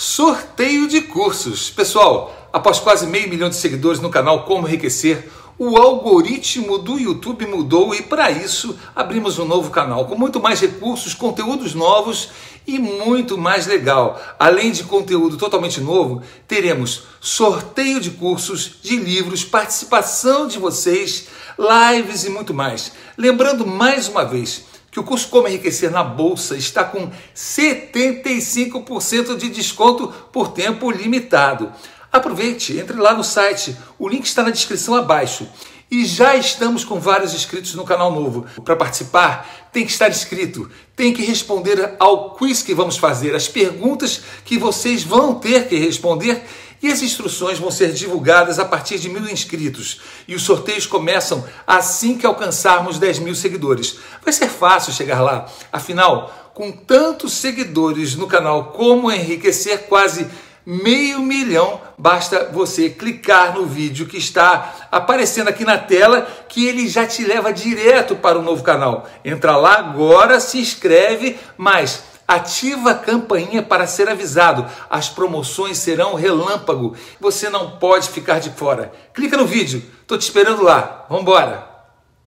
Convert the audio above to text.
Sorteio de cursos. Pessoal, após quase meio milhão de seguidores no canal Como Enriquecer, o algoritmo do YouTube mudou e para isso abrimos um novo canal com muito mais recursos, conteúdos novos e muito mais legal. Além de conteúdo totalmente novo, teremos sorteio de cursos, de livros, participação de vocês, lives e muito mais. Lembrando mais uma vez, que o curso Como Enriquecer na Bolsa está com 75% de desconto por tempo limitado. Aproveite, entre lá no site, o link está na descrição abaixo. E já estamos com vários inscritos no canal novo. Para participar, tem que estar inscrito, tem que responder ao quiz que vamos fazer, as perguntas que vocês vão ter que responder e as instruções vão ser divulgadas a partir de mil inscritos. E os sorteios começam assim que alcançarmos 10 mil seguidores. Vai ser fácil chegar lá. Afinal, com tantos seguidores no canal Como Enriquecer, quase meio milhão, basta você clicar no vídeo que está aparecendo aqui na tela, que ele já te leva direto para o novo canal. Entra lá agora, se inscreve, mas Ativa a campainha para ser avisado. As promoções serão relâmpago. Você não pode ficar de fora. Clica no vídeo. Estou te esperando lá. Vamos embora.